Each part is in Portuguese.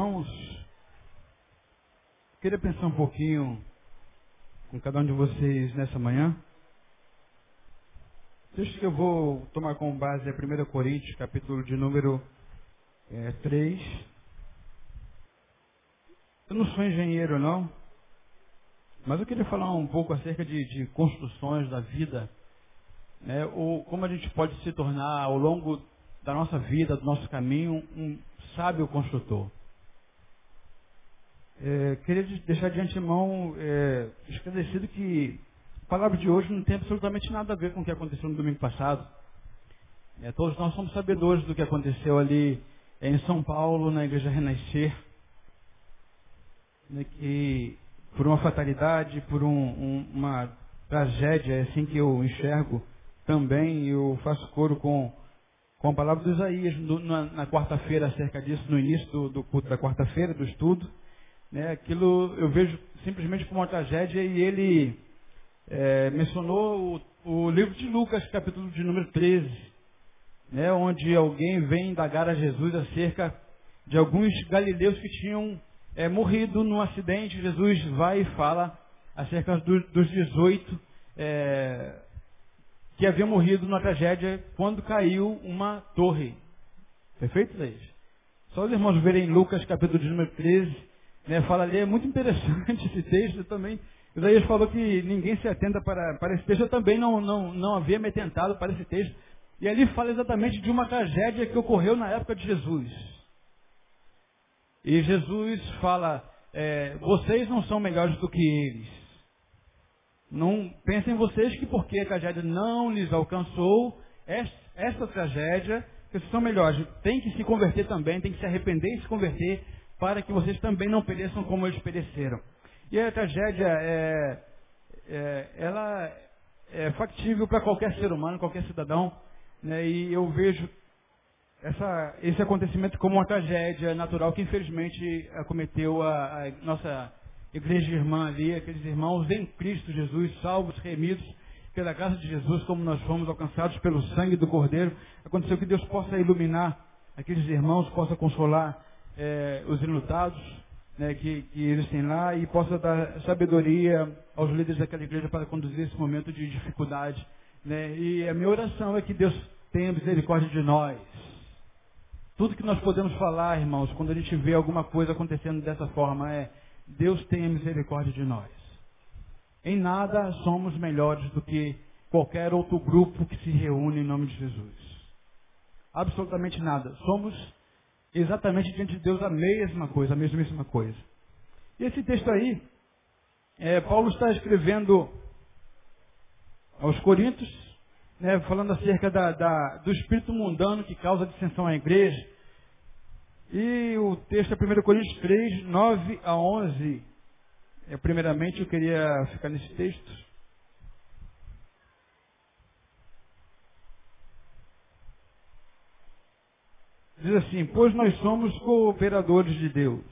Irmãos, queria pensar um pouquinho com cada um de vocês nessa manhã. O texto que eu vou tomar como base é 1 Coríntios, capítulo de número é, 3. Eu não sou engenheiro, não, mas eu queria falar um pouco acerca de, de construções da vida, né, ou como a gente pode se tornar ao longo da nossa vida, do nosso caminho, um sábio construtor. É, queria deixar de antemão é, esclarecido que a palavra de hoje não tem absolutamente nada a ver com o que aconteceu no domingo passado. É, todos nós somos sabedores do que aconteceu ali em São Paulo, na Igreja Renascer, né, que por uma fatalidade, por um, um, uma tragédia, é assim que eu enxergo também, eu faço coro com, com a palavra de Isaías no, na, na quarta-feira acerca disso, no início do, do culto da quarta-feira, do estudo. Né, aquilo eu vejo simplesmente como uma tragédia e ele é, mencionou o, o, livro de Lucas, capítulo de número 13, né, onde alguém vem indagar a Jesus acerca de alguns galileus que tinham é, morrido num acidente. Jesus vai e fala acerca do, dos 18 é, que haviam morrido numa tragédia quando caiu uma torre. Perfeito, Leis? Só os irmãos verem Lucas, capítulo de número 13, né, fala ali, é muito interessante esse texto também. Isaías falou que ninguém se atenta para, para esse texto. Eu também não, não, não havia me atentado para esse texto. E ali fala exatamente de uma tragédia que ocorreu na época de Jesus. E Jesus fala, é, vocês não são melhores do que eles. Não pensem vocês que porque a tragédia não lhes alcançou, essa tragédia, vocês são melhores. Tem que se converter também, tem que se arrepender e se converter para que vocês também não pereçam como eles pereceram. E a tragédia é, é ela é factível para qualquer ser humano, qualquer cidadão, né? e eu vejo essa, esse acontecimento como uma tragédia natural que infelizmente acometeu a, a nossa igreja irmã ali, aqueles irmãos em Cristo Jesus, salvos, remidos pela graça de Jesus, como nós fomos alcançados pelo sangue do Cordeiro. Aconteceu que Deus possa iluminar aqueles irmãos, possa consolar é, os enlutados né, que, que eles têm lá e possa dar sabedoria aos líderes daquela igreja para conduzir esse momento de dificuldade. Né? E a minha oração é que Deus tenha misericórdia de nós. Tudo que nós podemos falar, irmãos, quando a gente vê alguma coisa acontecendo dessa forma, é Deus tenha misericórdia de nós. Em nada somos melhores do que qualquer outro grupo que se reúne em nome de Jesus. Absolutamente nada. Somos exatamente diante de Deus a mesma coisa, a mesmíssima coisa. E esse texto aí, é, Paulo está escrevendo aos Coríntios, né, falando acerca da, da, do espírito mundano que causa dissensão à igreja. E o texto é 1 Coríntios 3, 9 a 11. É, primeiramente, eu queria ficar nesse texto. Diz assim: Pois nós somos cooperadores de Deus.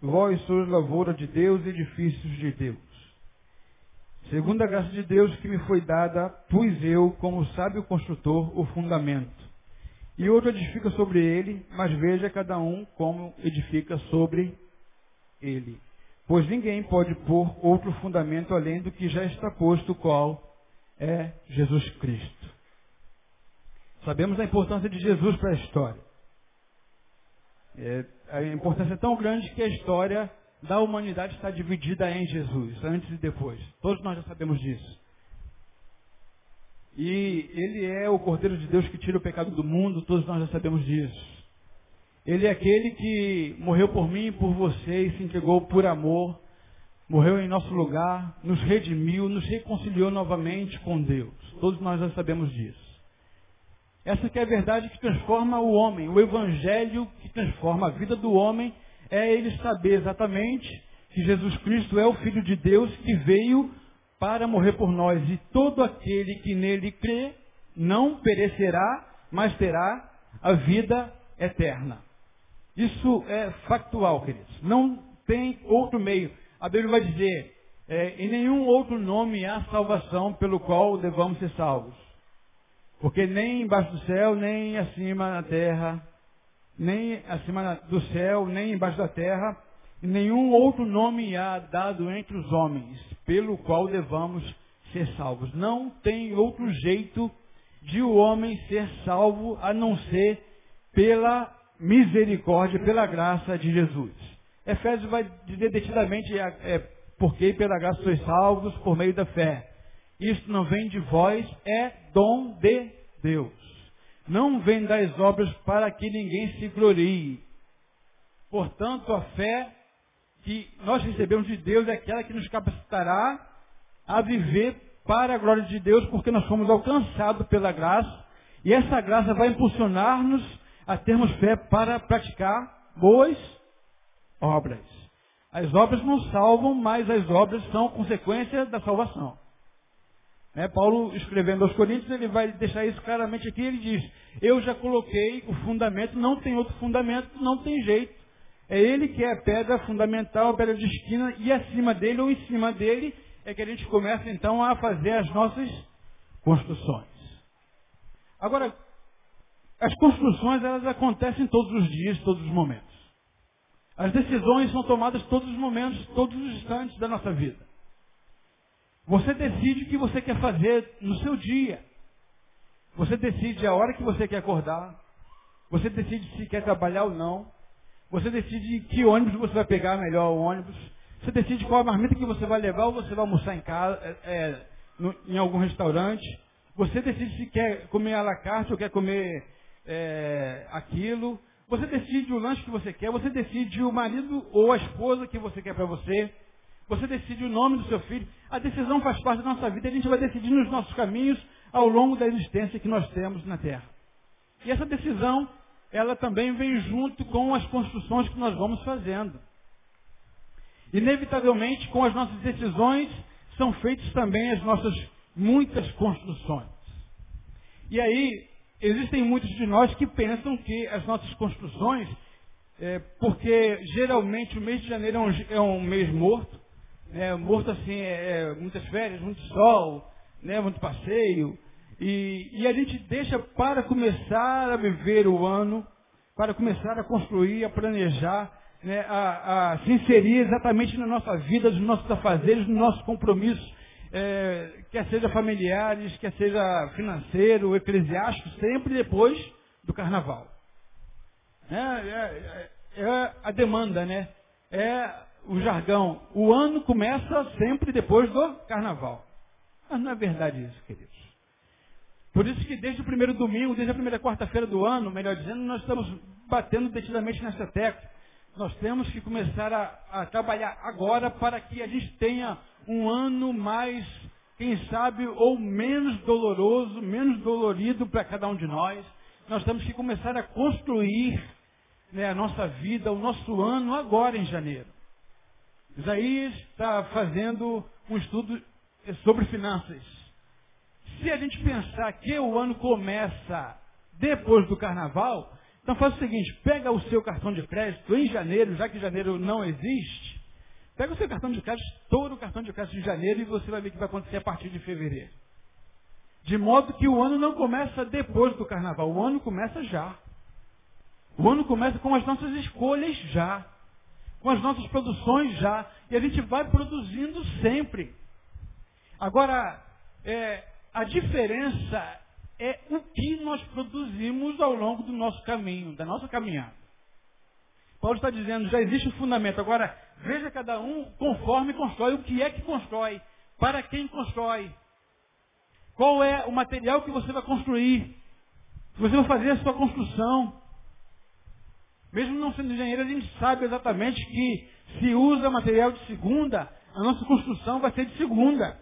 Vós sois lavoura de Deus, edifícios de Deus. Segundo a graça de Deus que me foi dada, pus eu, como sábio construtor, o fundamento. E outro edifica sobre ele, mas veja cada um como edifica sobre ele. Pois ninguém pode pôr outro fundamento além do que já está posto, qual é Jesus Cristo. Sabemos a importância de Jesus para a história. É, a importância é tão grande que a história da humanidade está dividida em Jesus, antes e depois. Todos nós já sabemos disso. E ele é o Cordeiro de Deus que tira o pecado do mundo, todos nós já sabemos disso. Ele é aquele que morreu por mim e por você e se entregou por amor, morreu em nosso lugar, nos redimiu, nos reconciliou novamente com Deus. Todos nós já sabemos disso. Essa que é a verdade que transforma o homem. O evangelho que transforma a vida do homem é ele saber exatamente que Jesus Cristo é o Filho de Deus que veio para morrer por nós. E todo aquele que nele crê não perecerá, mas terá a vida eterna. Isso é factual, queridos. Não tem outro meio. A Bíblia vai dizer, é, em nenhum outro nome há salvação pelo qual devamos ser salvos. Porque nem embaixo do céu, nem acima na terra, nem acima do céu, nem embaixo da terra, nenhum outro nome há dado entre os homens, pelo qual devamos ser salvos. Não tem outro jeito de o homem ser salvo a não ser pela misericórdia, pela graça de Jesus. Efésios vai dizer detidamente, é, é, porque pela graça sois salvos por meio da fé. Isso não vem de vós, é dom de Deus. Não vem das obras para que ninguém se glorie. Portanto, a fé que nós recebemos de Deus é aquela que nos capacitará a viver para a glória de Deus, porque nós fomos alcançados pela graça, e essa graça vai impulsionar-nos a termos fé para praticar boas obras. As obras não salvam, mas as obras são consequência da salvação. É, Paulo, escrevendo aos Coríntios, ele vai deixar isso claramente aqui. Ele diz: Eu já coloquei o fundamento, não tem outro fundamento, não tem jeito. É ele que é a pedra fundamental, a pedra de esquina, e acima dele ou em cima dele é que a gente começa então a fazer as nossas construções. Agora, as construções elas acontecem todos os dias, todos os momentos. As decisões são tomadas todos os momentos, todos os instantes da nossa vida. Você decide o que você quer fazer no seu dia. Você decide a hora que você quer acordar. Você decide se quer trabalhar ou não. Você decide que ônibus você vai pegar melhor o ônibus. Você decide qual marmita que você vai levar ou você vai almoçar em casa, é, é, no, em algum restaurante. Você decide se quer comer à la carte ou quer comer é, aquilo. Você decide o lanche que você quer. Você decide o marido ou a esposa que você quer para você. Você decide o nome do seu filho. A decisão faz parte da nossa vida. A gente vai decidir nos nossos caminhos ao longo da existência que nós temos na Terra. E essa decisão, ela também vem junto com as construções que nós vamos fazendo. Inevitavelmente, com as nossas decisões, são feitas também as nossas muitas construções. E aí, existem muitos de nós que pensam que as nossas construções, é, porque geralmente o mês de janeiro é um, é um mês morto, né, morto assim, é, é, muitas férias, muito sol, né, muito passeio, e, e a gente deixa para começar a viver o ano, para começar a construir, a planejar, né, a, a, se inserir exatamente na nossa vida, nos nossos afazeres, nos nossos compromissos, é, quer seja familiares, quer seja financeiro, eclesiástico, sempre depois do carnaval. É, é, é, é a demanda, né? É o jargão. O ano começa sempre depois do carnaval. Mas não é verdade isso, queridos. Por isso que desde o primeiro domingo, desde a primeira quarta-feira do ano, melhor dizendo, nós estamos batendo detidamente nessa tecla nós temos que começar a, a, trabalhar agora para que a gente tenha um ano mais, quem sabe, ou menos doloroso, menos dolorido para cada um de nós. Nós temos que começar a construir né, a nossa vida, o nosso ano agora em janeiro. Isaías está fazendo um estudo sobre finanças. Se a gente pensar que o ano começa depois do carnaval, então faz o seguinte, pega o seu cartão de crédito em janeiro, já que janeiro não existe, pega o seu cartão de crédito, estoura o cartão de crédito de janeiro e você vai ver o que vai acontecer a partir de fevereiro. De modo que o ano não começa depois do carnaval, o ano começa já. O ano começa com as nossas escolhas já. Com as nossas produções já. E a gente vai produzindo sempre. Agora, é, a diferença é o que nós produzimos ao longo do nosso caminho, da nossa caminhada. Paulo está dizendo, já existe um fundamento. Agora, veja cada um conforme constrói, o que é que constrói, para quem constrói. Qual é o material que você vai construir? Você vai fazer a sua construção. Mesmo não sendo engenheiro, a gente sabe exatamente que se usa material de segunda, a nossa construção vai ser de segunda.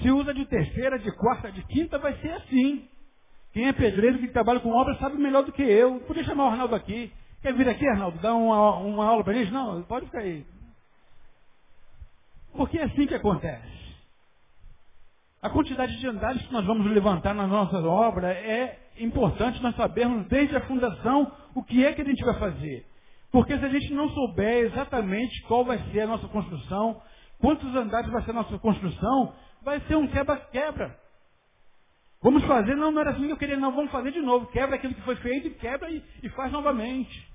Se usa de terceira, de quarta, de quinta, vai ser assim. Quem é pedreiro, que trabalha com obra, sabe melhor do que eu. Podia chamar o Arnaldo aqui. Quer vir aqui, Arnaldo, dar uma, uma aula para gente? Não, pode ficar aí. Porque é assim que acontece. A quantidade de andares que nós vamos levantar na nossa obra é importante nós sabermos desde a fundação o que é que a gente vai fazer. Porque se a gente não souber exatamente qual vai ser a nossa construção, quantos andares vai ser a nossa construção, vai ser um quebra-quebra. Vamos fazer, não, não era assim que eu queria, não, vamos fazer de novo. Quebra aquilo que foi feito e quebra e, e faz novamente.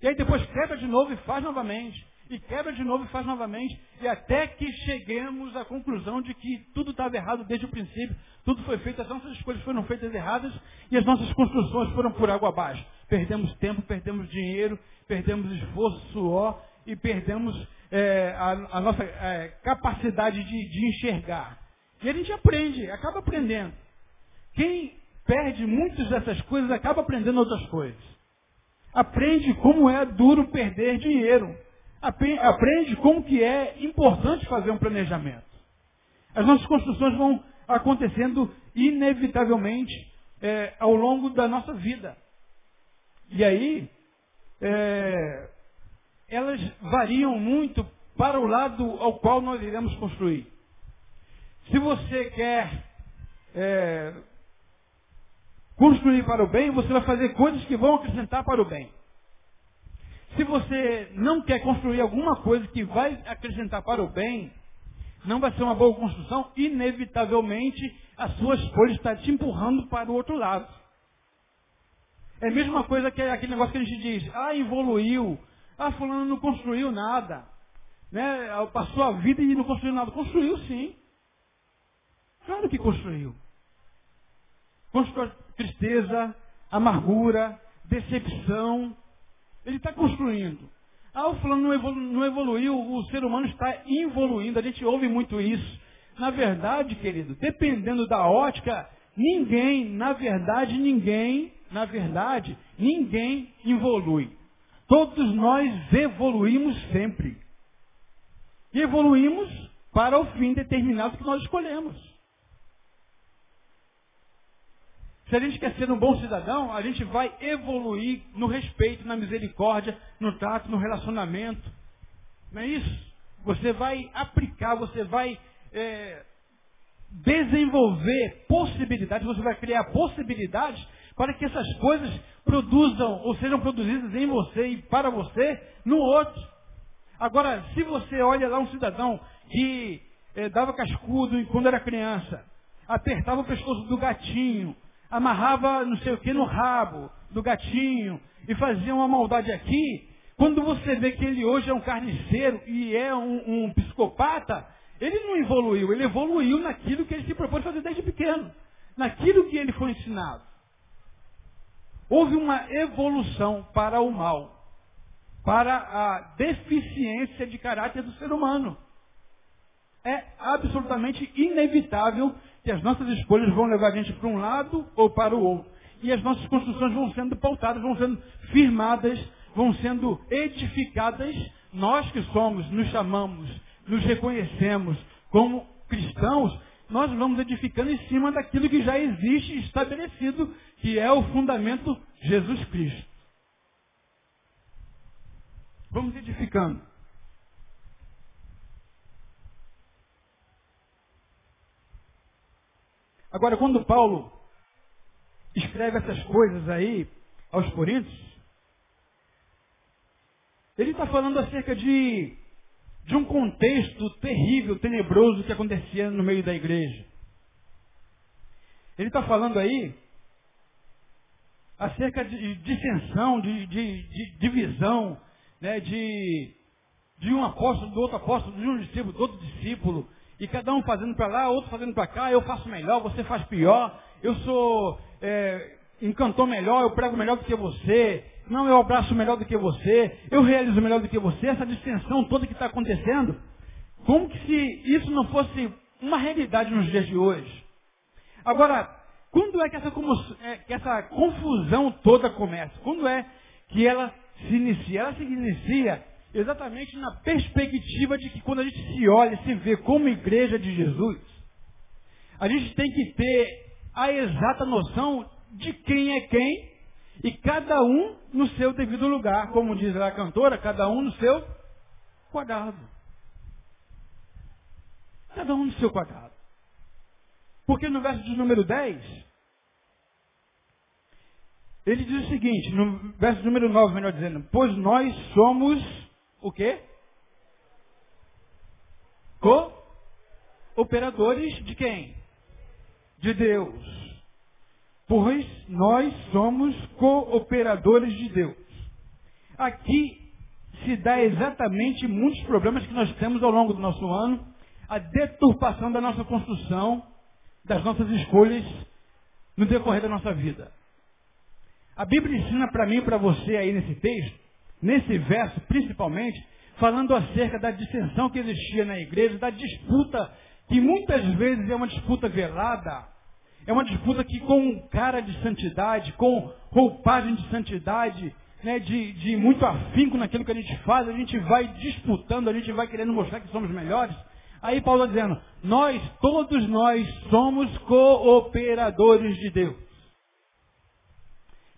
E aí depois quebra de novo e faz novamente. E quebra de novo e faz novamente. E até que cheguemos à conclusão de que tudo estava errado desde o princípio. Tudo foi feito, as nossas escolhas foram feitas erradas e as nossas construções foram por água abaixo. Perdemos tempo, perdemos dinheiro, perdemos esforço, suor e perdemos é, a, a, nossa é, capacidade de, de enxergar. E a gente aprende, acaba aprendendo. Quem perde muitas dessas coisas acaba aprendendo outras coisas. Aprende como é duro perder dinheiro. Aprende como que é importante fazer um planejamento. As nossas construções vão acontecendo inevitavelmente é, ao longo da nossa vida. E aí, é, elas variam muito para o lado ao qual nós iremos construir. Se você quer é, construir para o bem, você vai fazer coisas que vão acrescentar para o bem. Se você não quer construir alguma coisa que vai acrescentar para o bem, não vai ser uma boa construção, inevitavelmente a sua escolha está te empurrando para o outro lado. É a mesma coisa que aquele negócio que a gente diz, ah, evoluiu, ah, fulano não construiu nada. Né? Passou a vida e não construiu nada. Construiu sim. Claro que construiu. Construiu tristeza, amargura, decepção. Ele está construindo. Ah, o fulano não, evolu não evoluiu, o ser humano está evoluindo. A gente ouve muito isso. Na verdade, querido, dependendo da ótica, ninguém, na verdade, ninguém, na verdade, ninguém evolui. Todos nós evoluímos sempre. E evoluímos para o fim determinado que nós escolhemos. Se a gente quer ser um bom cidadão, a gente vai evoluir no respeito, na misericórdia, no trato, no relacionamento. Não é isso? Você vai aplicar, você vai é, desenvolver possibilidades, você vai criar possibilidades para que essas coisas produzam ou sejam produzidas em você e para você no outro. Agora, se você olha lá um cidadão que é, dava cascudo quando era criança, apertava o pescoço do gatinho, amarrava não sei o que no rabo do gatinho e fazia uma maldade aqui, quando você vê que ele hoje é um carniceiro e é um, um psicopata, ele não evoluiu, ele evoluiu naquilo que ele se propôs fazer desde pequeno, naquilo que ele foi ensinado. Houve uma evolução para o mal, para a deficiência de caráter do ser humano. É absolutamente inevitável que as nossas escolhas vão levar a gente para um lado ou para o outro. E as nossas construções vão sendo pautadas, vão sendo firmadas, vão sendo edificadas. Nós que somos, nos chamamos, nos reconhecemos como cristãos, nós vamos edificando em cima daquilo que já existe estabelecido, que é o fundamento Jesus Cristo. Vamos edificando. Agora, quando Paulo escreve essas coisas aí aos Coríntios, ele está falando acerca de, de um contexto terrível, tenebroso que acontecia no meio da igreja. Ele está falando aí acerca de dissensão, de, de, de divisão, né, de, de um apóstolo, do outro apóstolo, de um discípulo, do outro discípulo, e cada um fazendo para lá, outro fazendo para cá, eu faço melhor, você faz pior, eu sou é, melhor, eu prego melhor do que você, não, eu abraço melhor do que você, eu realizo melhor do que você, essa distensão toda que está acontecendo, como que se isso não fosse uma realidade nos dias de hoje? Agora, quando é que essa, é, que essa confusão toda começa? Quando é que ela se inicia? Ela se inicia exatamente na perspectiva de que quando a gente se olha, se vê como igreja de Jesus, a gente tem que ter a exata noção de quem é quem e cada um no seu devido lugar, como diz a cantora, cada um no seu quadrado. Cada um no seu quadrado. Porque no verso de número 10, ele diz o seguinte, no verso número 9, melhor dizendo, pois nós somos o quê? Co-operadores de quem? De Deus. Pois nós somos cooperadores de Deus. aqui se dá exatamente muitos problemas que nós temos ao longo do nosso ano, a deturpação da nossa construção, das nossas escolhas no decorrer da nossa vida. A Bíblia ensina para mim e para você aí nesse texto, nesse verso principalmente, falando acerca da dissensão que existia na igreja, da disputa, que muitas vezes é uma disputa velada, é uma disputa que com cara de santidade, com roupagem de santidade, né, de, de muito afinco naquilo que a gente faz, a gente vai disputando, a gente vai querendo mostrar que somos melhores. Aí Paulo está dizendo, nós, todos nós, somos cooperadores de Deus.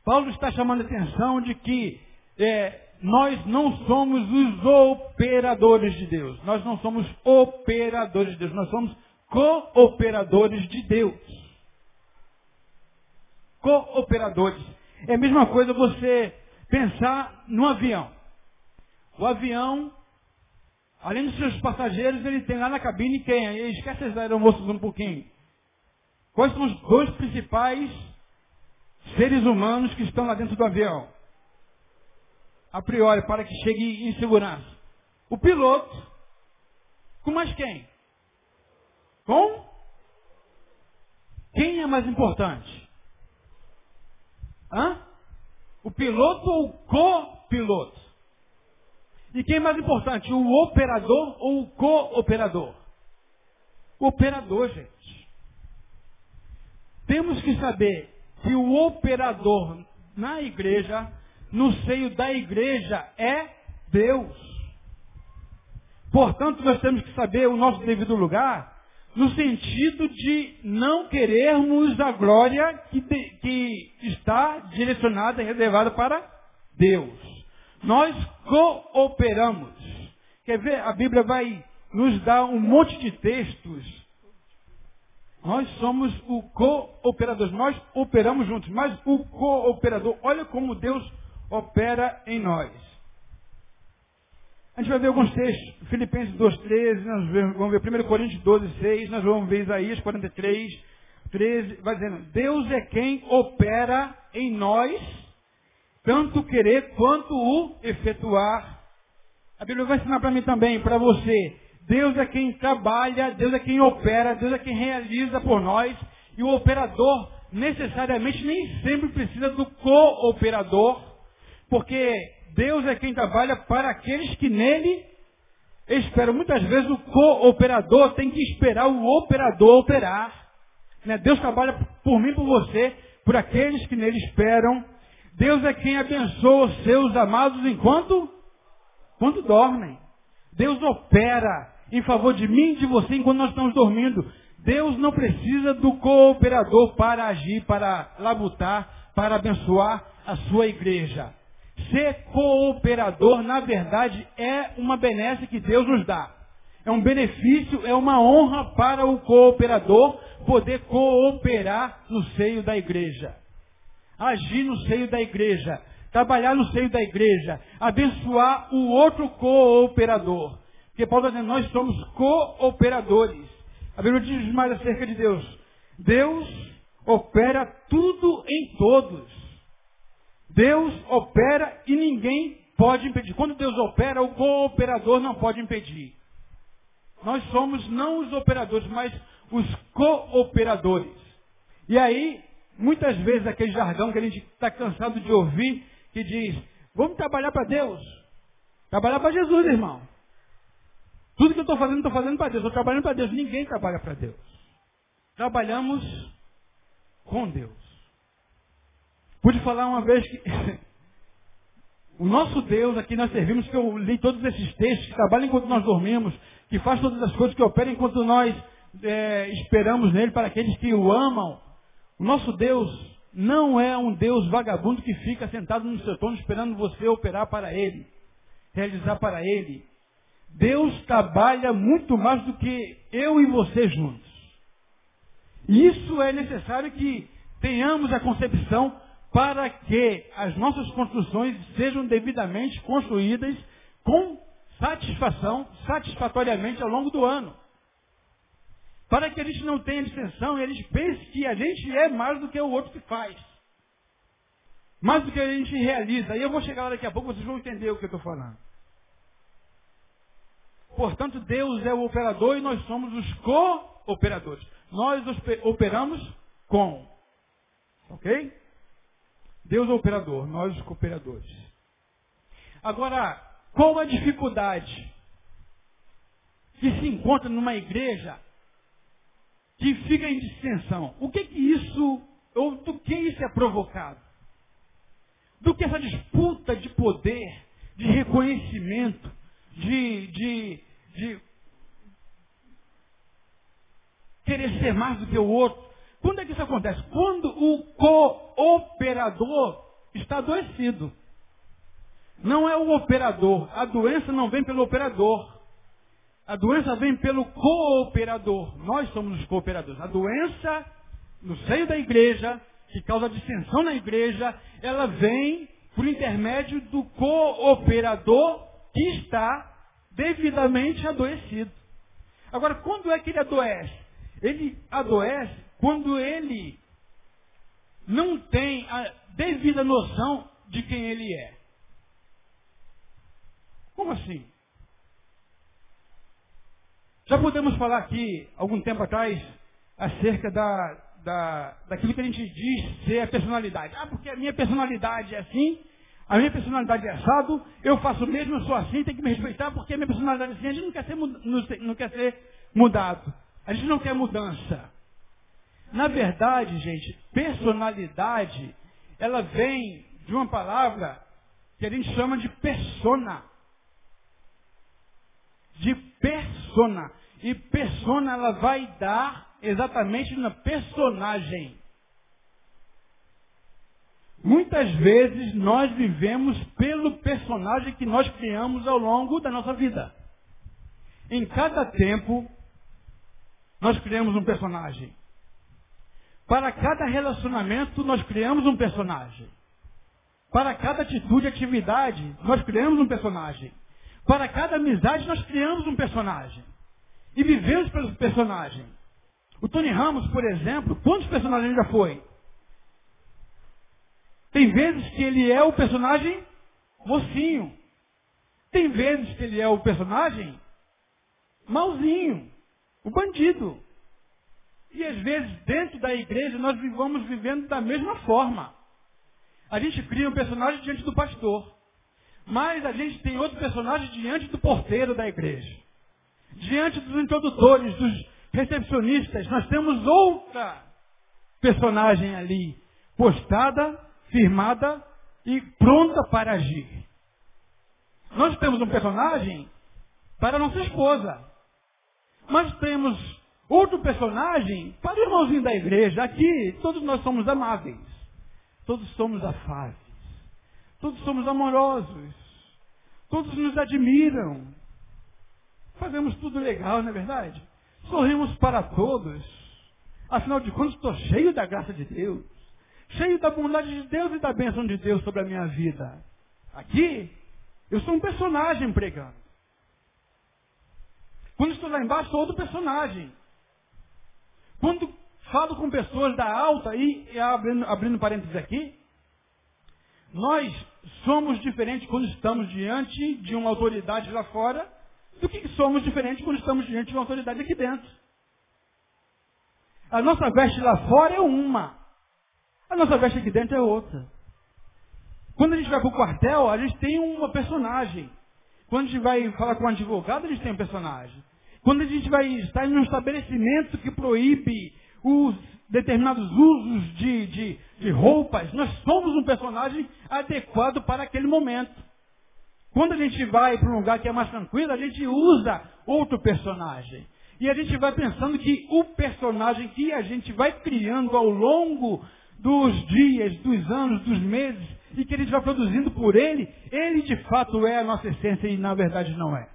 Paulo está chamando a atenção de que é, nós não somos os operadores de Deus. Nós não somos operadores de Deus. Nós somos cooperadores de Deus. Cooperadores. É a mesma coisa você pensar no avião. O avião, além dos seus passageiros, ele tem lá na cabine quem? Aí esquece as aeromoças um pouquinho. Quais são os dois principais seres humanos que estão lá dentro do avião? A priori, para que chegue em segurança. O piloto, com mais quem? Com? Quem é mais importante? Hã? O piloto ou o copiloto? E quem é mais importante, o operador ou o cooperador? O operador, gente. Temos que saber que o operador na igreja, no seio da igreja, é Deus. Portanto, nós temos que saber o nosso devido lugar no sentido de não querermos a glória que, que está direcionada e reservada para Deus. Nós cooperamos. Quer ver? A Bíblia vai nos dar um monte de textos. Nós somos o cooperador. Nós operamos juntos, mas o cooperador, olha como Deus opera em nós. A gente vai ver alguns textos, Filipenses 2,13, nós vamos ver 1 Coríntios 12,6, nós vamos ver Isaías 43, 13, vai dizendo, Deus é quem opera em nós, tanto querer quanto o efetuar. A Bíblia vai ensinar para mim também, para você. Deus é quem trabalha, Deus é quem opera, Deus é quem realiza por nós, e o operador necessariamente nem sempre precisa do cooperador, porque Deus é quem trabalha para aqueles que nele esperam. Muitas vezes o cooperador tem que esperar o operador operar. Né? Deus trabalha por mim, por você, por aqueles que nele esperam. Deus é quem abençoa os seus amados enquanto quando dormem. Deus opera em favor de mim e de você enquanto nós estamos dormindo. Deus não precisa do cooperador para agir, para labutar, para abençoar a sua igreja. Ser cooperador, na verdade, é uma benesse que Deus nos dá. É um benefício, é uma honra para o cooperador poder cooperar no seio da igreja. Agir no seio da igreja. Trabalhar no seio da igreja. Abençoar o outro cooperador. Porque Paulo está dizendo, nós somos cooperadores. A Bíblia diz mais acerca de Deus. Deus opera tudo em todos. Deus opera e ninguém pode impedir. Quando Deus opera, o cooperador não pode impedir. Nós somos não os operadores, mas os cooperadores. E aí, muitas vezes aquele jargão que a gente está cansado de ouvir, que diz, vamos trabalhar para Deus. Trabalhar para Jesus, irmão. Tudo que eu estou fazendo, estou fazendo para Deus. Estou trabalhando para Deus. Ninguém trabalha para Deus. Trabalhamos com Deus. Pude falar uma vez que o nosso Deus aqui nós servimos, que eu li todos esses textos, que trabalha enquanto nós dormimos, que faz todas as coisas, que opera enquanto nós é, esperamos nele para aqueles que o amam. O nosso Deus não é um Deus vagabundo que fica sentado no seu trono esperando você operar para ele, realizar para ele. Deus trabalha muito mais do que eu e você juntos. E isso é necessário que tenhamos a concepção para que as nossas construções sejam devidamente construídas com satisfação, satisfatoriamente ao longo do ano. Para que a gente não tenha dissensão e a gente pense que a gente é mais do que o outro que faz. Mais do que a gente realiza. E eu vou chegar lá daqui a pouco, vocês vão entender o que eu estou falando. Portanto, Deus é o operador e nós somos os co-operadores. Nós operamos com. Ok? Deus é o operador, nós os cooperadores. Agora, qual a dificuldade que se encontra numa igreja que fica em dissensão? O que que isso, ou do que isso é provocado? Do que essa disputa de poder, de reconhecimento, de, de, de querer ser mais do que o outro. Quando é que isso acontece? Quando o cooperador está adoecido. Não é o operador. A doença não vem pelo operador. A doença vem pelo cooperador. Nós somos os cooperadores. A doença no seio da igreja, que causa dissensão na igreja, ela vem por intermédio do cooperador que está devidamente adoecido. Agora, quando é que ele adoece? Ele adoece quando ele não tem a devida noção de quem ele é. Como assim? Já podemos falar aqui, algum tempo atrás, acerca da, da, daquilo que a gente diz ser a personalidade. Ah, porque a minha personalidade é assim, a minha personalidade é assado, eu faço o mesmo, eu sou assim, tem que me respeitar, porque a minha personalidade é assim, a gente não quer ser, não quer ser mudado. A gente não quer mudança. Na verdade, gente, personalidade, ela vem de uma palavra que a gente chama de persona. De persona. E persona ela vai dar exatamente na personagem. Muitas vezes nós vivemos pelo personagem que nós criamos ao longo da nossa vida. Em cada tempo, nós criamos um personagem. Para cada relacionamento, nós criamos um personagem. Para cada atitude e atividade, nós criamos um personagem. Para cada amizade, nós criamos um personagem. E vivemos pelo personagem. O Tony Ramos, por exemplo, quantos personagens já foi? Tem vezes que ele é o personagem mocinho. Tem vezes que ele é o personagem malzinho, o bandido. E às vezes dentro da igreja nós vivamos vivendo da mesma forma. A gente cria um personagem diante do pastor. Mas a gente tem outro personagem diante do porteiro da igreja. Diante dos introdutores, dos recepcionistas, nós temos outra personagem ali, postada firmada e pronta para agir. Nós temos um personagem para nossa esposa. Mas temos outro personagem para o irmãozinho da igreja. Aqui, todos nós somos amáveis. Todos somos afáveis. Todos somos amorosos. Todos nos admiram. Fazemos tudo legal, não é verdade? Sorrimos para todos. Afinal de contas, estou cheio da graça de Deus cheio da bondade de Deus e da bênção de Deus sobre a minha vida. Aqui, eu sou um personagem pregando. Quando estou lá embaixo, sou outro personagem. Falo com pessoas da alta, e abrindo, abrindo parênteses aqui, nós somos diferentes quando estamos diante de uma autoridade lá fora do que somos diferentes quando estamos diante de uma autoridade aqui dentro. A nossa veste lá fora é uma. A nossa veste aqui dentro é outra. Quando a gente vai para o quartel, a gente tem uma personagem. Quando a gente vai falar com um advogado, a gente tem um personagem. Quando a gente vai estar em um estabelecimento que proíbe os determinados usos de, de, de roupas, nós somos um personagem adequado para aquele momento. Quando a gente vai para um lugar que é mais tranquilo, a gente usa outro personagem. E a gente vai pensando que o personagem que a gente vai criando ao longo dos dias, dos anos, dos meses, e que a gente vai produzindo por ele, ele de fato é a nossa essência e na verdade não é.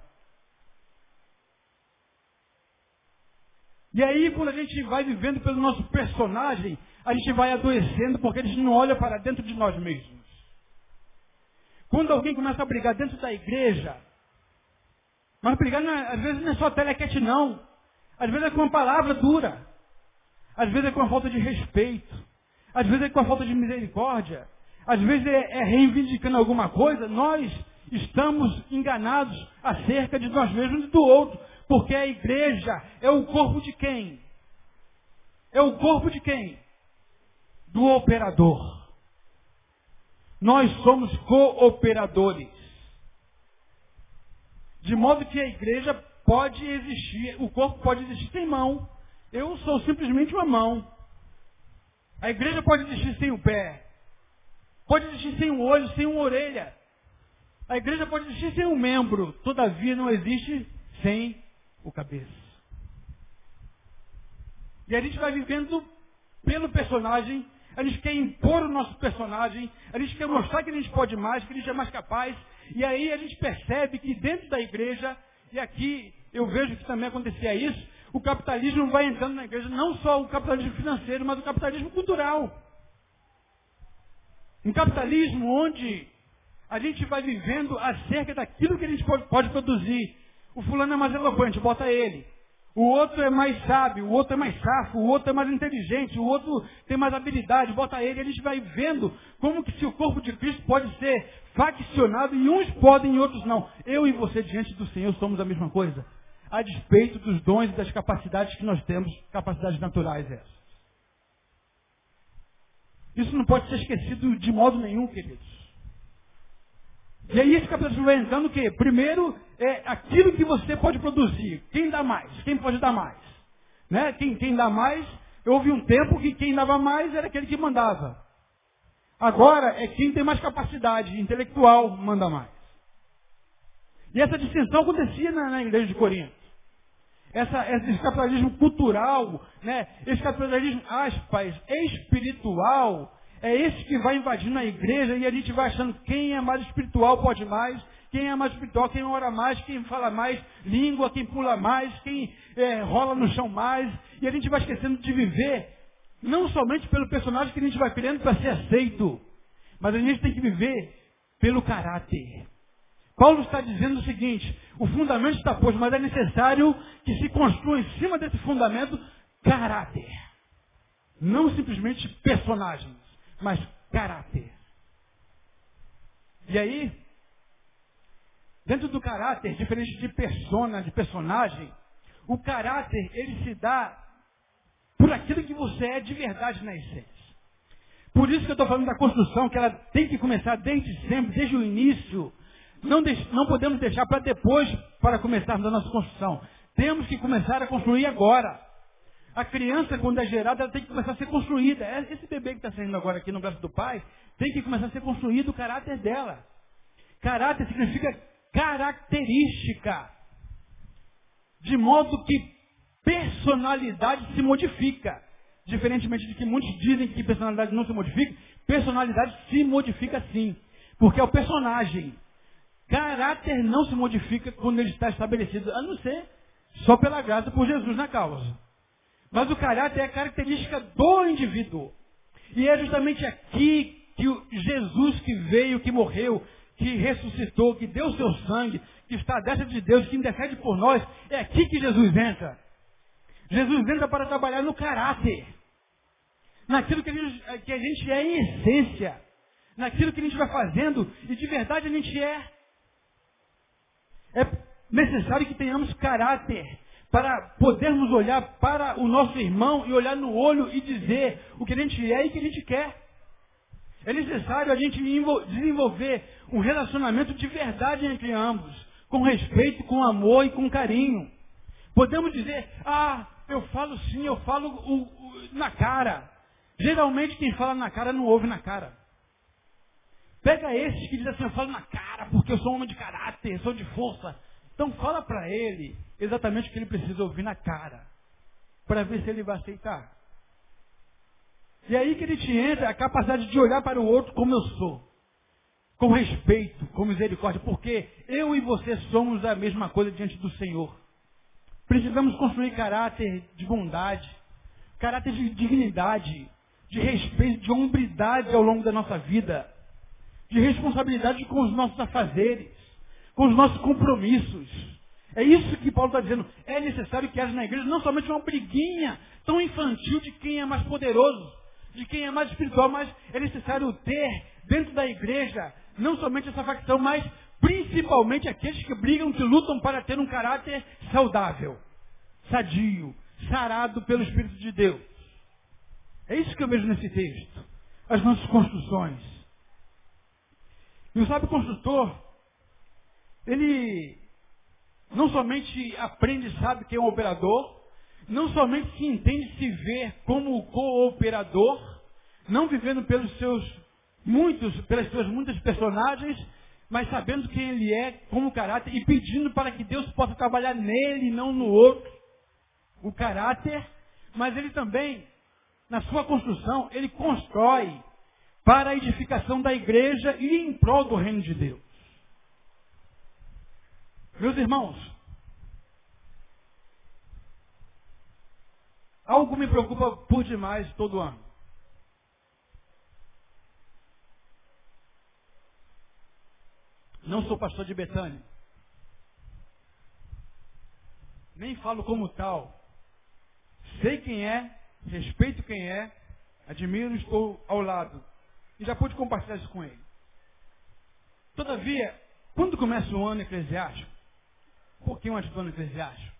E aí, quando a gente vai vivendo pelo nosso personagem, a gente vai adoecendo porque a gente não olha para dentro de nós mesmos. Quando alguém começa a brigar dentro da igreja, mas brigar é, às vezes não é só telequete não. Às vezes é com uma palavra dura. Às vezes é com uma falta de respeito. Às vezes é com a falta de misericórdia. às vezes é, é reivindicando alguma coisa, nós estamos enganados acerca de nós mesmos e do outro. Porque a igreja é o corpo de quem? É o corpo de quem? Do operador. Nós somos cooperadores. De modo que a igreja pode existir, o corpo pode existir sem mão. Eu sou simplesmente uma mão. A igreja pode existir sem o pé. Pode existir sem um olho, sem uma orelha. A igreja pode existir sem um membro. Todavia não existe sem o cabeça. E a gente vai vivendo pelo personagem, a gente quer impor o nosso personagem, a gente quer mostrar que a gente pode mais, que a gente é mais capaz, e aí a gente percebe que dentro da igreja, e aqui eu vejo que também acontecia isso, o capitalismo vai entrando na igreja, não só o capitalismo financeiro, mas o capitalismo cultural. Um capitalismo onde a gente vai vivendo acerca daquilo que a gente pode, pode produzir. O fulano é mais eloquente, bota ele. O outro é mais sábio, o outro é mais safo, o outro é mais inteligente, o outro tem mais habilidade, bota ele. A gente vai vendo como que se o corpo de Cristo pode ser faccionado e uns podem e outros não. Eu e você diante do Senhor somos a mesma coisa. A despeito dos dons e das capacidades que nós temos, capacidades naturais essas. Isso não pode ser esquecido de modo nenhum, queridos. E aí esse capitalismo vai entrando o quê? Primeiro, é aquilo que você pode produzir. Quem dá mais? Quem pode dar mais? Né? Quem, quem dá mais, houve um tempo que quem dava mais era aquele que mandava. Agora é quem tem mais capacidade intelectual manda mais. E essa distinção acontecia na, na igreja de Corinto. Essa, esse capitalismo cultural, né? esse capitalismo, aspas, espiritual, é esse que vai invadindo a igreja e a gente vai achando quem é mais espiritual pode mais, quem é mais espiritual, quem ora mais, quem fala mais língua, quem pula mais, quem é, rola no chão mais. E a gente vai esquecendo de viver, não somente pelo personagem que a gente vai querendo para ser aceito, mas a gente tem que viver pelo caráter. Paulo está dizendo o seguinte, o fundamento está posto, mas é necessário que se construa em cima desse fundamento caráter. Não simplesmente personagens mas caráter. E aí, dentro do caráter, diferente de persona, de personagem, o caráter, ele se dá por aquilo que você é de verdade na essência. Por isso que eu estou falando da construção, que ela tem que começar desde sempre, desde o início. Não, não podemos deixar para depois para começarmos a nossa construção. Temos que começar a construir agora. A criança, quando é gerada, ela tem que começar a ser construída. É, esse bebê que está saindo agora aqui no braço do pai, tem que começar a ser construído o caráter dela. Caráter significa característica. De modo que personalidade se modifica. Diferentemente de que muitos dizem que personalidade não se modifica, personalidade se modifica sim. Porque é o personagem. Caráter não se modifica quando ele está estabelecido, a não ser só pela graça por Jesus na causa. Mas o caráter é a característica do indivíduo. E é justamente aqui que o Jesus que veio, que morreu, que ressuscitou, que deu seu sangue, que está à destra de Deus, que intercede por nós, é aqui que Jesus entra. Jesus entra para trabalhar no caráter. Naquilo que a gente, que a gente é em essência. Naquilo que a gente vai fazendo e de verdade a gente é. É necessário que tenhamos caráter para podermos olhar para o nosso irmão e olhar no olho e dizer o que a gente é e o que a gente quer. É necessário a gente desenvolver um relacionamento de verdade entre ambos, com respeito, com amor e com carinho. Podemos dizer, ah, eu falo sim, eu falo o, o, na cara. Geralmente quem fala na cara não ouve na cara. Pega esses que dizem assim, eu falo na cara porque eu sou um homem de caráter, sou de força. Então fala para ele exatamente o que ele precisa ouvir na cara, para ver se ele vai aceitar. E aí que ele te entra a capacidade de olhar para o outro como eu sou. Com respeito, com misericórdia, porque eu e você somos a mesma coisa diante do Senhor. Precisamos construir caráter de bondade, caráter de dignidade, de respeito, de hombridade ao longo da nossa vida, de responsabilidade com os nossos afazeres, com os nossos compromissos. É isso que Paulo está dizendo. É necessário que haja na igreja não somente uma briguinha tão infantil de quem é mais poderoso, de quem é mais espiritual, mas é necessário ter dentro da igreja, não somente essa facção, mas principalmente aqueles que brigam, que lutam para ter um caráter saudável, sadio, sarado pelo Espírito de Deus. É isso que eu vejo nesse texto. As nossas construções. E o sábio construtor, ele não somente aprende e sabe que é um operador, não somente se entende se ver como cooperador, não vivendo pelos seus muitos, pelas suas muitas personagens, mas sabendo quem ele é como caráter e pedindo para que Deus possa trabalhar nele e não no outro. O caráter, mas ele também, na sua construção, ele constrói para a edificação da igreja e em prol do reino de Deus. Meus irmãos, algo me preocupa por demais todo ano. Não sou pastor de Betânia. Nem falo como tal. Sei quem é, respeito quem é, admiro e estou ao lado. E já pude compartilhar isso com ele. Todavia, quando começa o ano eclesiástico, um pouquinho antes do ano eclesiástico,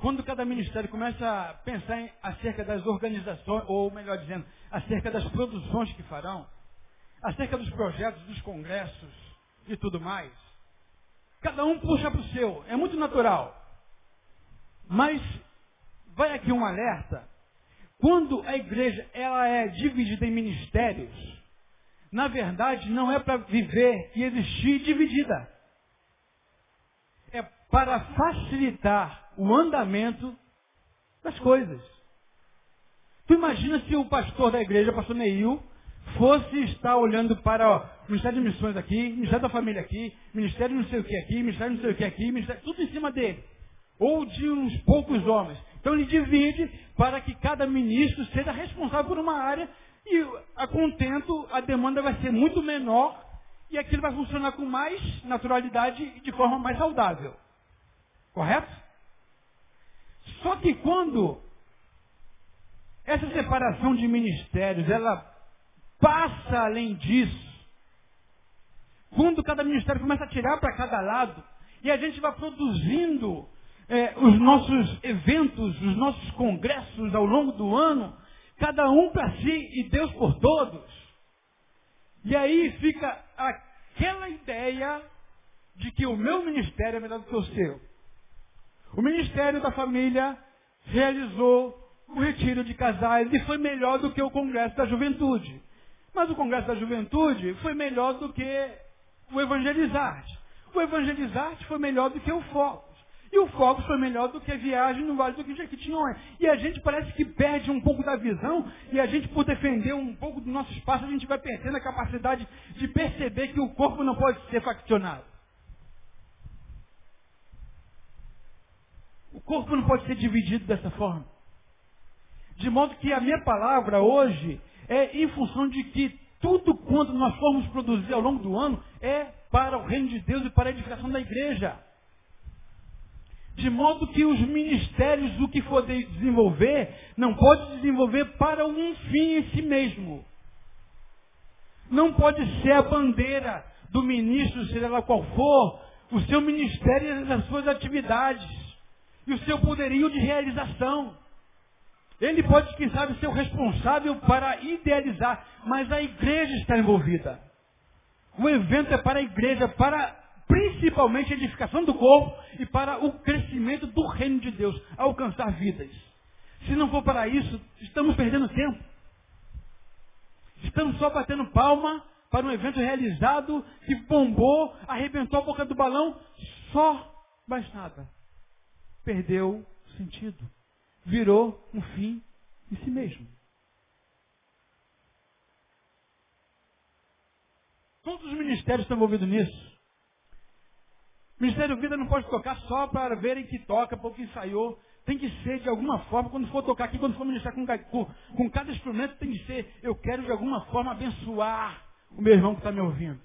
quando cada ministério começa a pensar em, acerca das organizações, ou melhor dizendo, acerca das produções que farão, acerca dos projetos, dos congressos e tudo mais, cada um puxa para o seu, é muito natural. Mas vai aqui um alerta. Quando a igreja ela é dividida em ministérios, na verdade não é para viver e existir dividida. Para facilitar o andamento das coisas. Tu imagina se o pastor da igreja, o pastor Neil, fosse estar olhando para ó, Ministério de Missões aqui, Ministério da Família aqui, Ministério não sei o que aqui, Ministério não sei o que aqui, Ministério, tudo em cima dele. Ou de uns poucos homens. Então ele divide para que cada ministro seja responsável por uma área e a contento a demanda vai ser muito menor e aquilo vai funcionar com mais naturalidade e de forma mais saudável. Correto? Só que quando essa separação de ministérios ela passa além disso, quando cada ministério começa a tirar para cada lado e a gente vai produzindo é, os nossos eventos, os nossos congressos ao longo do ano, cada um para si e Deus por todos. E aí fica aquela ideia de que o meu ministério é melhor do que o seu. O Ministério da Família realizou o retiro de casais e foi melhor do que o Congresso da Juventude. Mas o Congresso da Juventude foi melhor do que o Evangelizarte. O Evangelizarte foi melhor do que o Foco. E o foco foi melhor do que a viagem no Vale do Jequitinhonha. E a gente parece que perde um pouco da visão, e a gente, por defender um pouco do nosso espaço, a gente vai perdendo a capacidade de perceber que o corpo não pode ser faccionado. O corpo não pode ser dividido dessa forma. De modo que a minha palavra hoje é em função de que tudo quanto nós formos produzir ao longo do ano é para o reino de Deus e para a edificação da igreja. De modo que os ministérios, o que for desenvolver, não pode desenvolver para um fim em si mesmo. Não pode ser a bandeira do ministro, seja lá qual for, o seu ministério e as suas atividades. E o seu poderio de realização. Ele pode, quem sabe, ser o responsável para idealizar, mas a igreja está envolvida. O evento é para a igreja, para principalmente a edificação do corpo e para o crescimento do reino de Deus, alcançar vidas. Se não for para isso, estamos perdendo tempo. Estamos só batendo palma para um evento realizado que bombou, arrebentou a boca do balão, só mais nada. Perdeu sentido. Virou um fim em si mesmo. Todos os ministérios estão envolvidos nisso. Ministério Vida não pode tocar só para verem que toca, porque ensaiou. Tem que ser de alguma forma, quando for tocar aqui, quando for ministrar com, com, com cada instrumento, tem que ser, eu quero de alguma forma abençoar o meu irmão que está me ouvindo.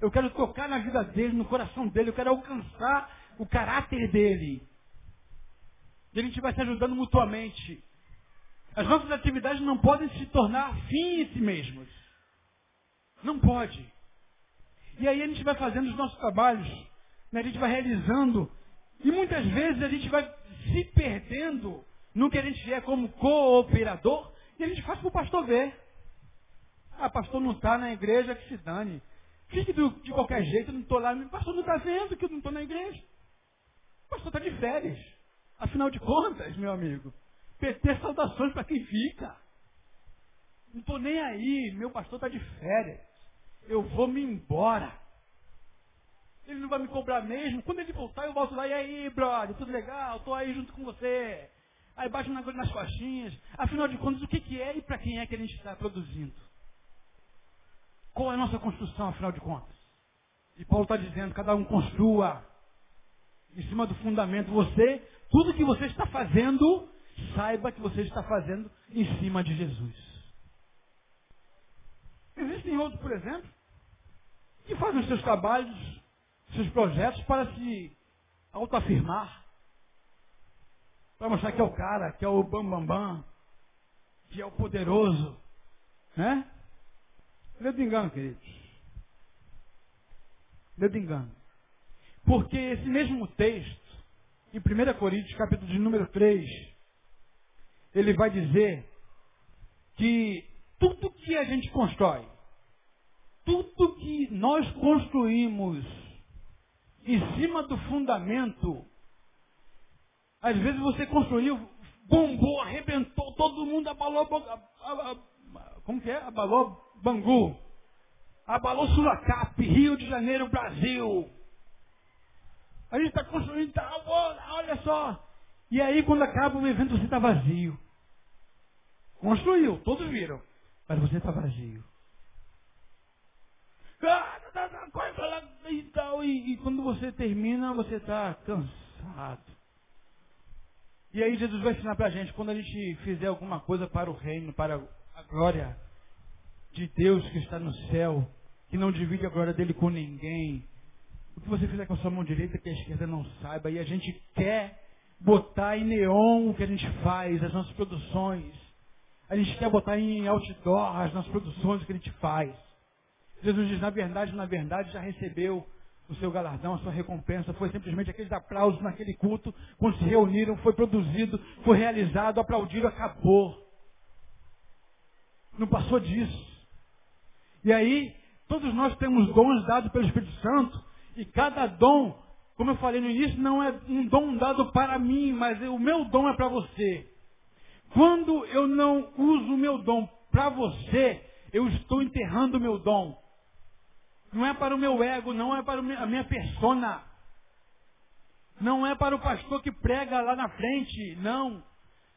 Eu quero tocar na vida dele, no coração dele, eu quero alcançar o caráter dele. E a gente vai se ajudando mutuamente. As nossas atividades não podem se tornar fim em si mesmos. Não pode. E aí a gente vai fazendo os nossos trabalhos, né? a gente vai realizando, e muitas vezes a gente vai se perdendo no que a gente é como cooperador, e a gente faz para o pastor ver. Ah, pastor não está na igreja, que se dane. Fique de qualquer jeito, eu não estou lá. Pastor não está vendo que eu não estou na igreja. Pastor está de férias. Afinal de contas, meu amigo, PT saudações para quem fica. Não estou nem aí, meu pastor está de férias. Eu vou me embora. Ele não vai me cobrar mesmo. Quando ele voltar, eu volto lá. E aí, brother, tudo legal? Estou aí junto com você. Aí bate nas coxinhas. Afinal de contas, o que, que é e para quem é que a gente está produzindo? Qual é a nossa construção, afinal de contas? E Paulo está dizendo, cada um construa em cima do fundamento. Você, tudo que você está fazendo, saiba que você está fazendo em cima de Jesus. Existem outros, por exemplo, que fazem os seus trabalhos, seus projetos para se autoafirmar. Para mostrar que é o cara, que é o bambambam, bam, bam, que é o poderoso. Né? Medo engano, queridos. Medo engano. Porque esse mesmo texto, em 1 Coríntios, capítulo de número 3, ele vai dizer que tudo que a gente constrói, tudo que nós construímos em cima do fundamento, às vezes você construiu, bombou, arrebentou, todo mundo abalou, como que é? Abalou Bangu, abalou Sulacap, Rio de Janeiro, Brasil. A gente está construindo, tá, olha só. E aí, quando acaba o evento, você está vazio. Construiu, todos viram. Mas você está vazio. Ah, e, tal, e, e quando você termina, você está cansado. E aí Jesus vai ensinar para a gente, quando a gente fizer alguma coisa para o reino, para a glória de Deus que está no céu, que não divide a glória dele com ninguém. O que você fizer com a sua mão direita que a esquerda não saiba, e a gente quer botar em neon o que a gente faz, as nossas produções. A gente quer botar em outdoor as nossas produções, o que a gente faz. Jesus diz, na verdade, na verdade, já recebeu o seu galardão, a sua recompensa. Foi simplesmente aqueles aplausos naquele culto, quando se reuniram, foi produzido, foi realizado, aplaudiram, acabou. Não passou disso. E aí, todos nós temos dons dados pelo Espírito Santo, e cada dom, como eu falei no início, não é um dom dado para mim, mas o meu dom é para você. Quando eu não uso o meu dom para você, eu estou enterrando o meu dom. Não é para o meu ego, não é para a minha persona. Não é para o pastor que prega lá na frente, não.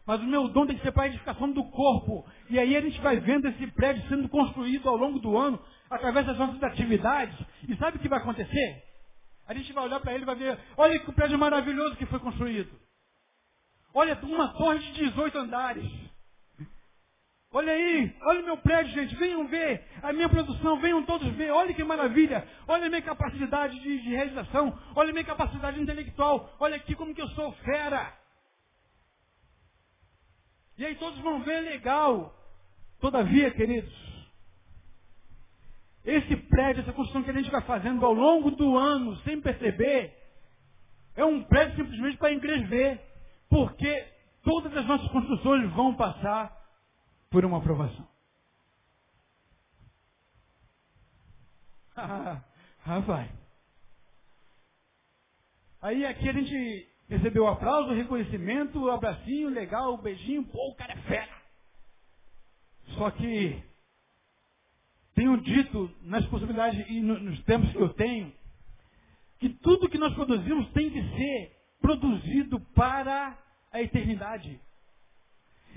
Mas o meu dom tem que ser para a edificação do corpo. E aí a gente vai vendo esse prédio sendo construído ao longo do ano, através das nossas atividades. E sabe o que vai acontecer? A gente vai olhar para ele e vai ver, olha que prédio maravilhoso que foi construído. Olha, uma torre de 18 andares. Olha aí, olha o meu prédio, gente, venham ver a minha produção, venham todos ver, olha que maravilha, olha a minha capacidade de, de realização, olha a minha capacidade intelectual, olha aqui como que eu sou fera. E aí todos vão ver legal. Todavia, queridos, esse prédio, essa construção que a gente vai fazendo ao longo do ano, sem perceber, é um prédio simplesmente para a igreja ver. Porque todas as nossas construções vão passar por uma aprovação. ah, vai. Aí aqui a gente Recebeu aplauso, reconhecimento, abracinho, legal, beijinho, pô, o cara é fera. Só que tenho dito nas possibilidades e nos tempos que eu tenho, que tudo que nós produzimos tem que ser produzido para a eternidade.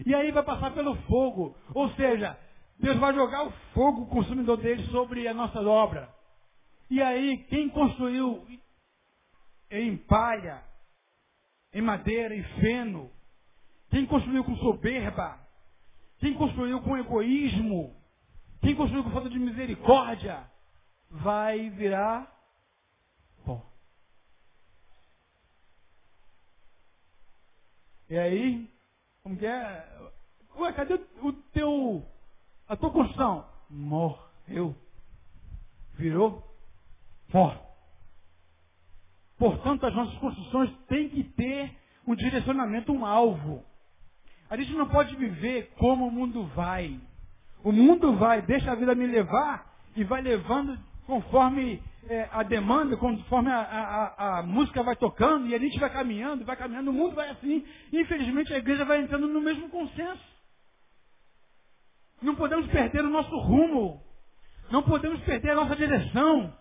E aí vai passar pelo fogo. Ou seja, Deus vai jogar o fogo consumidor dele sobre a nossa obra. E aí, quem construiu em palha, em madeira, em feno. Quem construiu com soberba? Quem construiu com egoísmo? Quem construiu com falta de misericórdia? Vai virar pó. E aí, como que é? Ué, cadê o teu, a tua construção? Morreu. virou pó. Portanto, as nossas construções têm que ter um direcionamento, um alvo. A gente não pode viver como o mundo vai. O mundo vai, deixa a vida me levar e vai levando conforme é, a demanda, conforme a, a, a, música vai tocando e a gente vai caminhando, vai caminhando, o mundo vai assim. Infelizmente a igreja vai entrando no mesmo consenso. Não podemos perder o nosso rumo. Não podemos perder a nossa direção.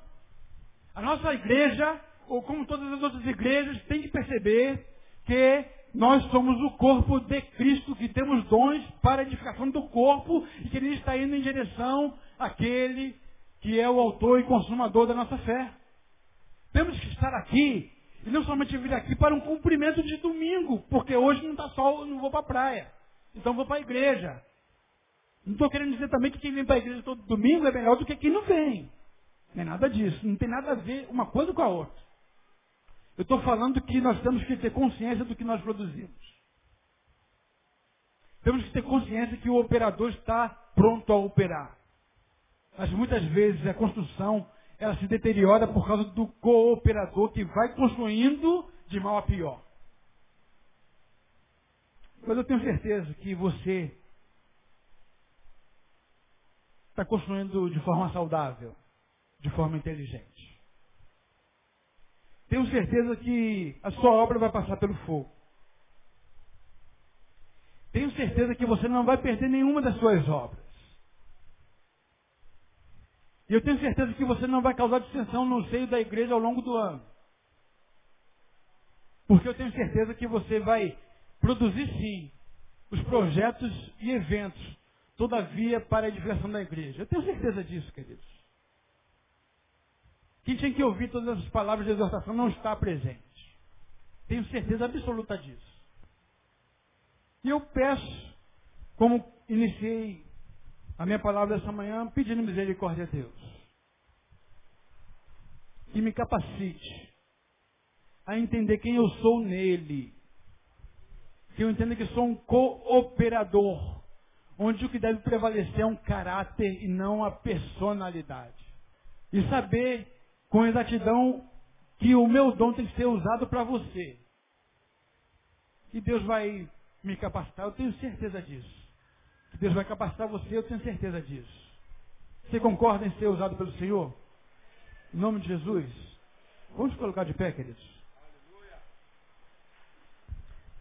A nossa igreja, ou como todas as outras igrejas, tem que perceber que nós somos o corpo de Cristo, que temos dons para a edificação do corpo e que ele está indo em direção àquele que é o autor e consumador da nossa fé. Temos que estar aqui e não somente vir aqui para um cumprimento de domingo, porque hoje não está sol, não vou para a praia. Então vou para a igreja. Não estou querendo dizer também que quem vem para a igreja todo domingo é melhor do que quem não vem. Não é nada disso. Não tem nada a ver uma coisa com a outra. Eu estou falando que nós temos que ter consciência do que nós produzimos. Temos que ter consciência que o operador está pronto a operar. Mas muitas vezes a construção ela se deteriora por causa do cooperador que vai construindo de mal a pior. Mas eu tenho certeza que você está construindo de forma saudável, de forma inteligente. Tenho certeza que a sua obra vai passar pelo fogo. Tenho certeza que você não vai perder nenhuma das suas obras. E eu tenho certeza que você não vai causar dissensão no seio da igreja ao longo do ano. Porque eu tenho certeza que você vai produzir sim os projetos e eventos, todavia, para a edificação da igreja. Eu tenho certeza disso, queridos. Quem tinha que ouvir todas essas palavras de exortação não está presente. Tenho certeza absoluta disso. E eu peço, como iniciei a minha palavra essa manhã, pedindo misericórdia a Deus. Que me capacite a entender quem eu sou nele. Que eu entenda que sou um cooperador, onde o que deve prevalecer é um caráter e não a personalidade. E saber com exatidão que o meu dom tem que ser usado para você. E Deus vai me capacitar, eu tenho certeza disso. Que Deus vai capacitar você, eu tenho certeza disso. Você concorda em ser usado pelo Senhor? Em nome de Jesus? Vamos colocar de pé, queridos.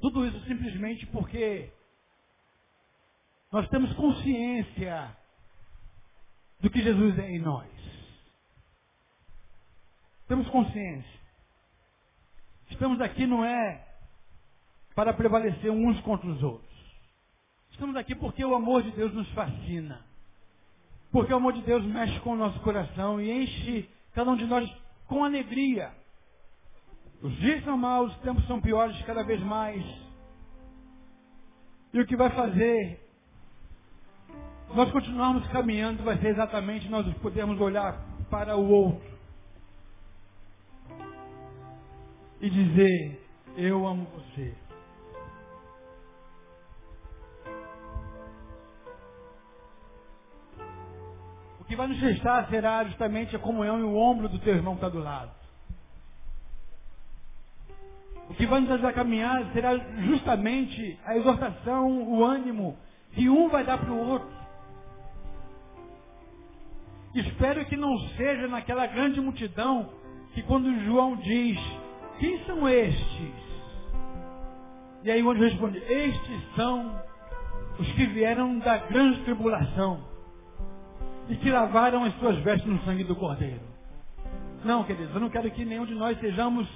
Tudo isso simplesmente porque nós temos consciência do que Jesus é em nós. Temos consciência. Estamos aqui não é para prevalecer uns contra os outros. Estamos aqui porque o amor de Deus nos fascina. Porque o amor de Deus mexe com o nosso coração e enche cada um de nós com alegria. Os dias são maus, os tempos são piores cada vez mais. E o que vai fazer nós continuarmos caminhando vai ser exatamente nós podermos olhar para o outro e dizer: Eu amo você. O que vai nos restar será justamente a comunhão e o ombro do teu irmão que está do lado. O que vai nos ajudar a caminhar será justamente a exortação, o ânimo que um vai dar para o outro. Espero que não seja naquela grande multidão que quando João diz quem são estes? E aí o anjo responde, estes são os que vieram da grande tribulação e que lavaram as suas vestes no sangue do Cordeiro. Não, queridos, eu não quero que nenhum de nós sejamos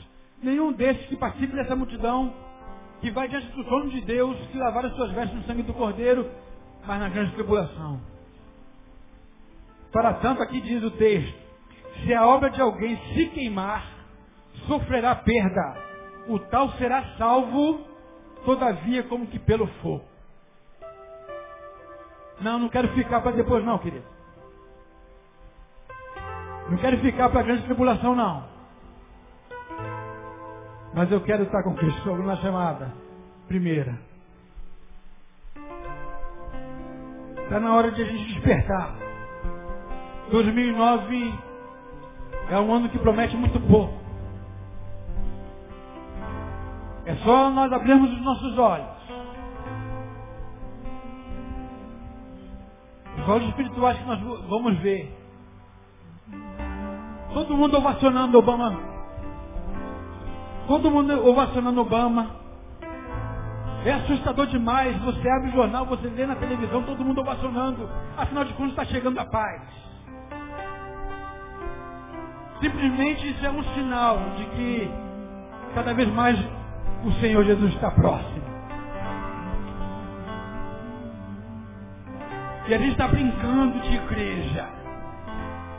nenhum desses que participe dessa multidão que vai diante do trono de Deus, que lavaram as suas vestes no sangue do Cordeiro, mas na grande tribulação. Para tanto, aqui diz o texto, se a obra de alguém se queimar, sofrerá perda. O tal será salvo, todavia, como que pelo fogo. Não, não quero ficar para depois, não, querido. Não quero ficar para a grande tribulação, não. Mas eu quero estar com Cristo na chamada. Primeira. Está na hora de a gente despertar. 2009 É um ano que promete muito pouco. É só nós abrirmos os nossos olhos. Os olhos espirituais que nós vamos ver. Todo mundo ovacionando Obama. Todo mundo ovacionando Obama. É assustador demais. Você abre o jornal, você vê na televisão, todo mundo ovacionando. Afinal de contas, está chegando a paz. Simplesmente isso é um sinal de que cada vez mais o Senhor Jesus está próximo. E a gente está brincando de igreja,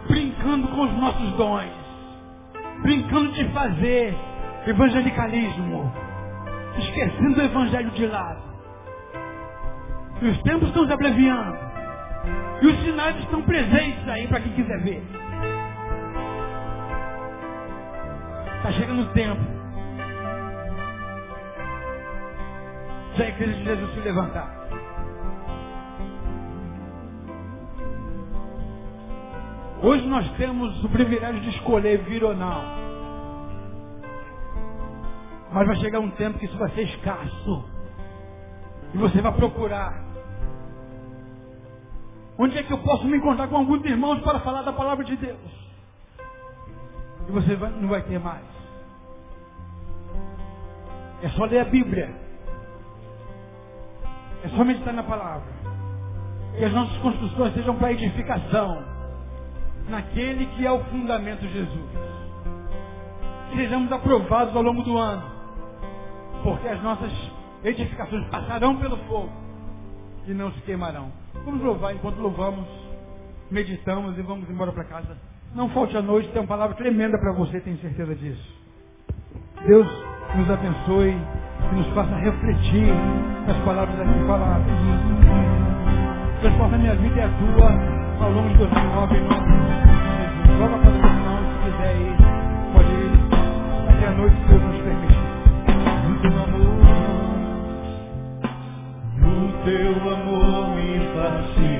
brincando com os nossos dons, brincando de fazer evangelicalismo, esquecendo o evangelho de lado. E os tempos estão se abreviando. E os sinais estão presentes aí para quem quiser ver. Está chegando o tempo. Já a igreja de Jesus se levantar. Hoje nós temos o privilégio de escolher vir ou não. Mas vai chegar um tempo que isso vai ser escasso. E você vai procurar. Onde é que eu posso me encontrar com alguns irmãos para falar da palavra de Deus? e você vai, não vai ter mais. É só ler a Bíblia. É só meditar na palavra. Que as nossas construções sejam para edificação. Naquele que é o fundamento Jesus. Sejamos aprovados ao longo do ano. Porque as nossas edificações passarão pelo fogo e não se queimarão. Vamos louvar enquanto louvamos, meditamos e vamos embora para casa. Não falte a noite, tem uma palavra tremenda para você, tenho certeza disso. Deus nos abençoe que nos faça refletir nas palavras aqui faladas. Transforma minha vida e a tua ao longo de 2009 em nome de Jesus. Logo após o final, se quiser ir, pode ir até a noite, se Deus nos permitir. No teu amor, no teu amor me fascina.